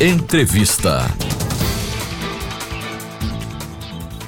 Entrevista.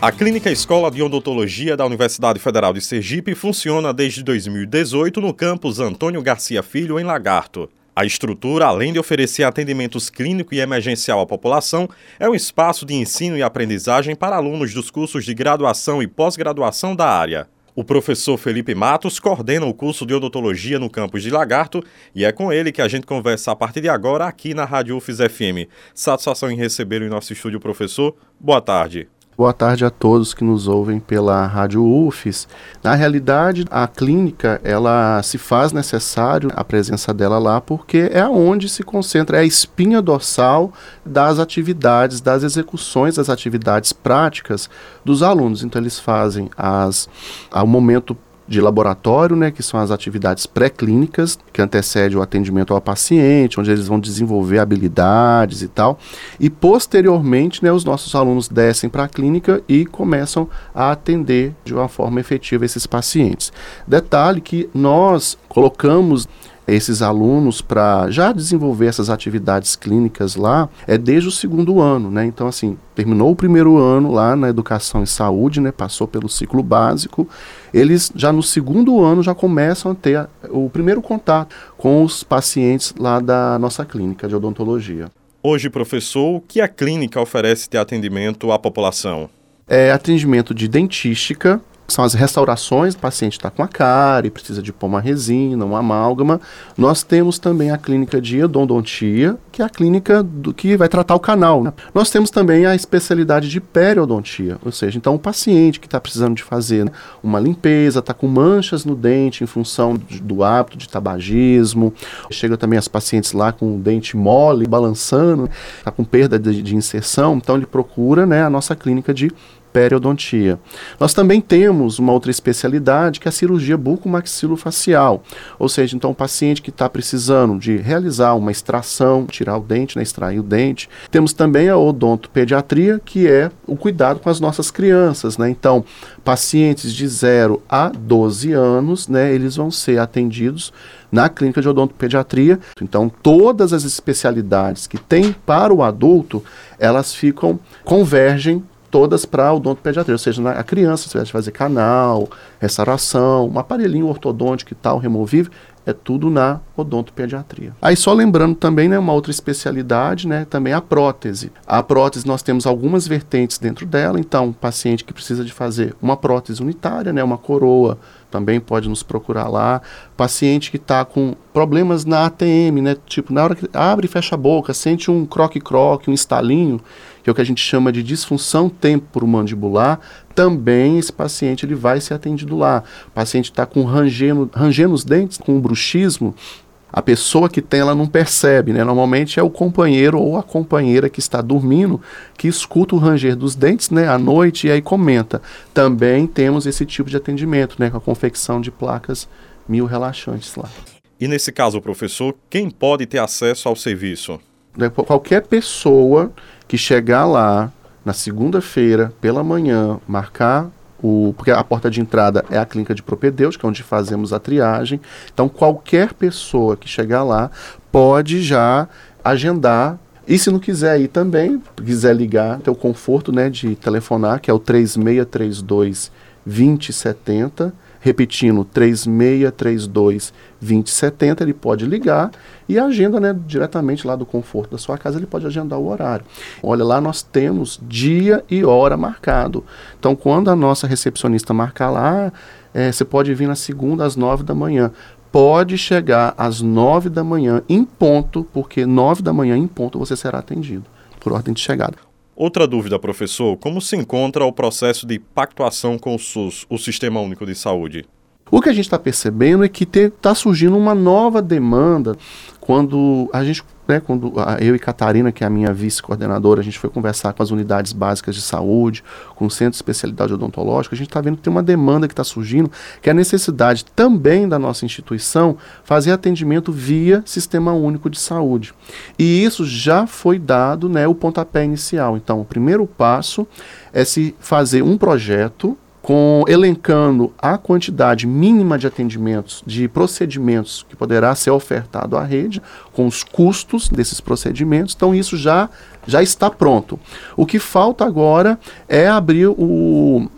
A Clínica Escola de Odontologia da Universidade Federal de Sergipe funciona desde 2018 no campus Antônio Garcia Filho, em Lagarto. A estrutura, além de oferecer atendimentos clínico e emergencial à população, é um espaço de ensino e aprendizagem para alunos dos cursos de graduação e pós-graduação da área. O professor Felipe Matos coordena o curso de odontologia no campus de Lagarto e é com ele que a gente conversa a partir de agora aqui na Rádio UFES FM. Satisfação em receber em nosso estúdio, professor. Boa tarde. Boa tarde a todos que nos ouvem pela Rádio UFES. Na realidade, a clínica, ela se faz necessário a presença dela lá porque é onde se concentra, é a espinha dorsal das atividades, das execuções das atividades práticas dos alunos. Então eles fazem as ao momento de laboratório, né, que são as atividades pré-clínicas, que antecede o atendimento ao paciente, onde eles vão desenvolver habilidades e tal. E posteriormente, né, os nossos alunos descem para a clínica e começam a atender de uma forma efetiva esses pacientes. Detalhe que nós colocamos esses alunos para já desenvolver essas atividades clínicas lá é desde o segundo ano, né? Então assim, terminou o primeiro ano lá na educação e saúde, né? Passou pelo ciclo básico, eles já no segundo ano já começam a ter a, o primeiro contato com os pacientes lá da nossa clínica de odontologia. Hoje, professor, o que a clínica oferece de atendimento à população? É atendimento de dentística, são as restaurações, o paciente está com a cárie, precisa de pôr uma resina, uma amálgama. Nós temos também a clínica de endodontia, que é a clínica do que vai tratar o canal. Né? Nós temos também a especialidade de periodontia, ou seja, então o paciente que está precisando de fazer né, uma limpeza, está com manchas no dente em função do, do hábito de tabagismo. Chega também as pacientes lá com o dente mole, balançando, está com perda de, de inserção, então ele procura né, a nossa clínica de periodontia. Nós também temos uma outra especialidade que é a cirurgia bucomaxilofacial, ou seja, então o paciente que está precisando de realizar uma extração, tirar o dente, né, extrair o dente. Temos também a odontopediatria, que é o cuidado com as nossas crianças, né? Então, pacientes de 0 a 12 anos, né, eles vão ser atendidos na clínica de odontopediatria. Então, todas as especialidades que tem para o adulto, elas ficam convergem todas para odontopediatria, ou seja, a criança, se vai fazer canal, restauração, um aparelhinho ortodôntico e tal, removível, é tudo na odontopediatria. Aí só lembrando também, né, uma outra especialidade, né, também a prótese. A prótese nós temos algumas vertentes dentro dela, então, paciente que precisa de fazer uma prótese unitária, né, uma coroa, também pode nos procurar lá. Paciente que está com problemas na ATM, né, tipo, na hora que abre e fecha a boca, sente um croque-croque, um estalinho, que é o que a gente chama de disfunção temporomandibular, também esse paciente ele vai ser atendido lá. O paciente está com rangendo, rangendo os dentes, com bruxismo, a pessoa que tem, ela não percebe, né? Normalmente é o companheiro ou a companheira que está dormindo que escuta o ranger dos dentes, né, à noite e aí comenta. Também temos esse tipo de atendimento, né, com a confecção de placas mil relaxantes lá. E nesse caso, professor, quem pode ter acesso ao serviço? Né, qualquer pessoa que chegar lá na segunda-feira pela manhã, marcar o, porque a porta de entrada é a clínica de propedêutica, onde fazemos a triagem. Então, qualquer pessoa que chegar lá pode já agendar. E se não quiser ir também, quiser ligar, ter o conforto né, de telefonar, que é o 3632 2070 repetindo 3632 2070, ele pode ligar e agenda né, diretamente lá do conforto da sua casa, ele pode agendar o horário. Olha, lá nós temos dia e hora marcado. Então, quando a nossa recepcionista marcar lá, é, você pode vir na segunda às nove da manhã. Pode chegar às nove da manhã em ponto, porque nove da manhã em ponto você será atendido por ordem de chegada. Outra dúvida, professor: como se encontra o processo de pactuação com o SUS, o Sistema Único de Saúde? O que a gente está percebendo é que está surgindo uma nova demanda quando a gente né, quando eu e Catarina, que é a minha vice-coordenadora, a gente foi conversar com as unidades básicas de saúde, com o centro de especialidade odontológica, a gente está vendo que tem uma demanda que está surgindo, que é a necessidade também da nossa instituição fazer atendimento via Sistema Único de Saúde. E isso já foi dado né, o pontapé inicial. Então, o primeiro passo é se fazer um projeto com elencando a quantidade mínima de atendimentos, de procedimentos que poderá ser ofertado à rede, com os custos desses procedimentos. Então isso já já está pronto. O que falta agora é abrir o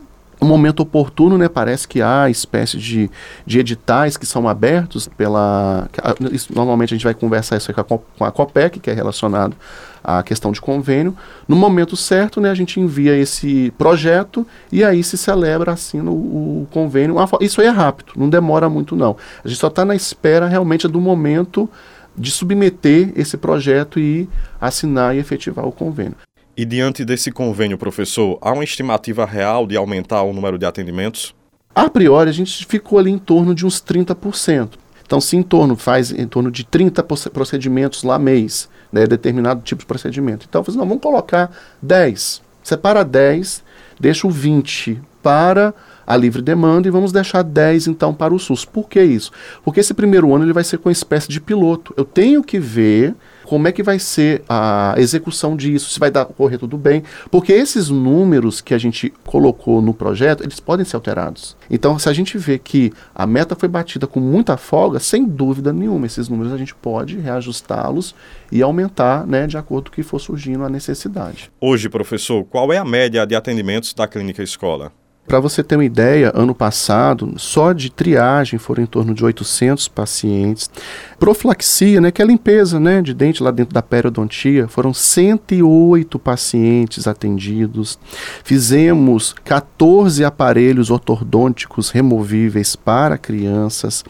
momento oportuno, né? Parece que há espécie de, de editais que são abertos pela. Isso, normalmente a gente vai conversar isso com a, com a COPEC, que é relacionado à questão de convênio. No momento certo, né, a gente envia esse projeto e aí se celebra, assina o, o convênio. Isso aí é rápido, não demora muito, não. A gente só está na espera realmente do momento de submeter esse projeto e assinar e efetivar o convênio. E diante desse convênio, professor, há uma estimativa real de aumentar o número de atendimentos? A priori, a gente ficou ali em torno de uns 30%. Então, se em torno, faz em torno de 30 procedimentos lá mês, né, determinado tipo de procedimento. Então, não, vamos colocar 10. Separa 10, deixa o 20 para a livre demanda e vamos deixar 10 então para o SUS. Por que isso? Porque esse primeiro ano ele vai ser com uma espécie de piloto. Eu tenho que ver como é que vai ser a execução disso, se vai dar, correr tudo bem, porque esses números que a gente colocou no projeto, eles podem ser alterados. Então, se a gente vê que a meta foi batida com muita folga, sem dúvida nenhuma, esses números a gente pode reajustá-los e aumentar, né, de acordo com o que for surgindo a necessidade. Hoje, professor, qual é a média de atendimentos da clínica escola? Para você ter uma ideia, ano passado, só de triagem foram em torno de 800 pacientes. Profilaxia, né, que é a limpeza né, de dente lá dentro da periodontia, foram 108 pacientes atendidos. Fizemos 14 aparelhos ortodônticos removíveis para crianças.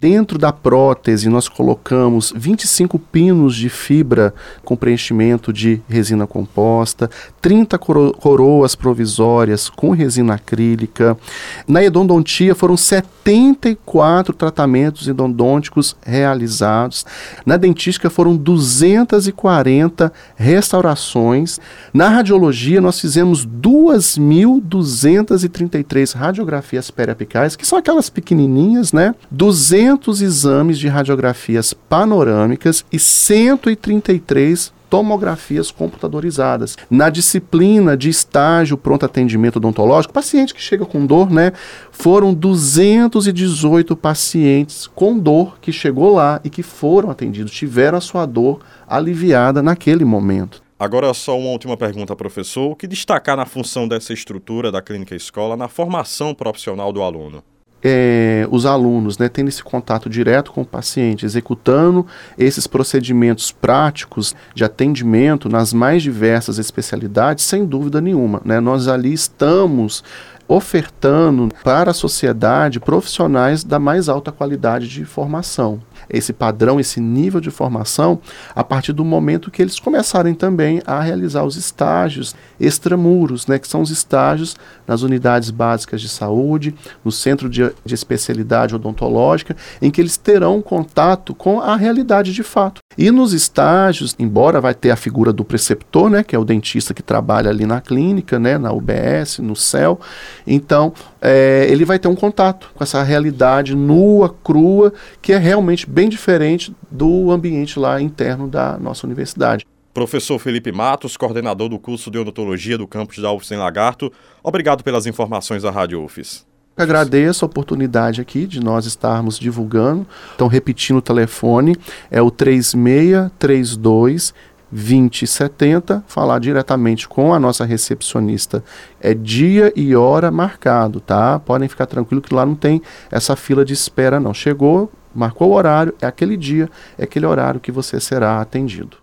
Dentro da prótese, nós colocamos 25 pinos de fibra com preenchimento de resina composta, 30 coro coroas provisórias com resina acrílica acrílica. Na endodontia foram 74 tratamentos endodônticos realizados. Na dentística foram 240 restaurações. Na radiologia nós fizemos 2.233 radiografias periapicais, que são aquelas pequenininhas, né? 200 exames de radiografias panorâmicas e 133 tomografias computadorizadas. Na disciplina de estágio pronto atendimento odontológico, paciente que chega com dor, né? Foram 218 pacientes com dor que chegou lá e que foram atendidos, tiveram a sua dor aliviada naquele momento. Agora, só uma última pergunta, professor. O que destacar na função dessa estrutura da clínica escola na formação profissional do aluno? É, os alunos né, tendo esse contato direto com o paciente, executando esses procedimentos práticos de atendimento nas mais diversas especialidades, sem dúvida nenhuma. Né, nós ali estamos ofertando para a sociedade profissionais da mais alta qualidade de formação esse padrão, esse nível de formação, a partir do momento que eles começarem também a realizar os estágios extramuros, né, que são os estágios nas unidades básicas de saúde, no centro de, de especialidade odontológica, em que eles terão contato com a realidade de fato. E nos estágios, embora vai ter a figura do preceptor, né, que é o dentista que trabalha ali na clínica, né, na UBS, no CEL, então é, ele vai ter um contato com essa realidade nua, crua, que é realmente bem diferente do ambiente lá interno da nossa universidade. Professor Felipe Matos, coordenador do curso de odontologia do campus da UFS em Lagarto, obrigado pelas informações da Rádio UFS. Agradeço a oportunidade aqui de nós estarmos divulgando. Então, repetindo o telefone, é o 3632 2070, falar diretamente com a nossa recepcionista. É dia e hora marcado, tá? Podem ficar tranquilo que lá não tem essa fila de espera não. Chegou, marcou o horário, é aquele dia, é aquele horário que você será atendido.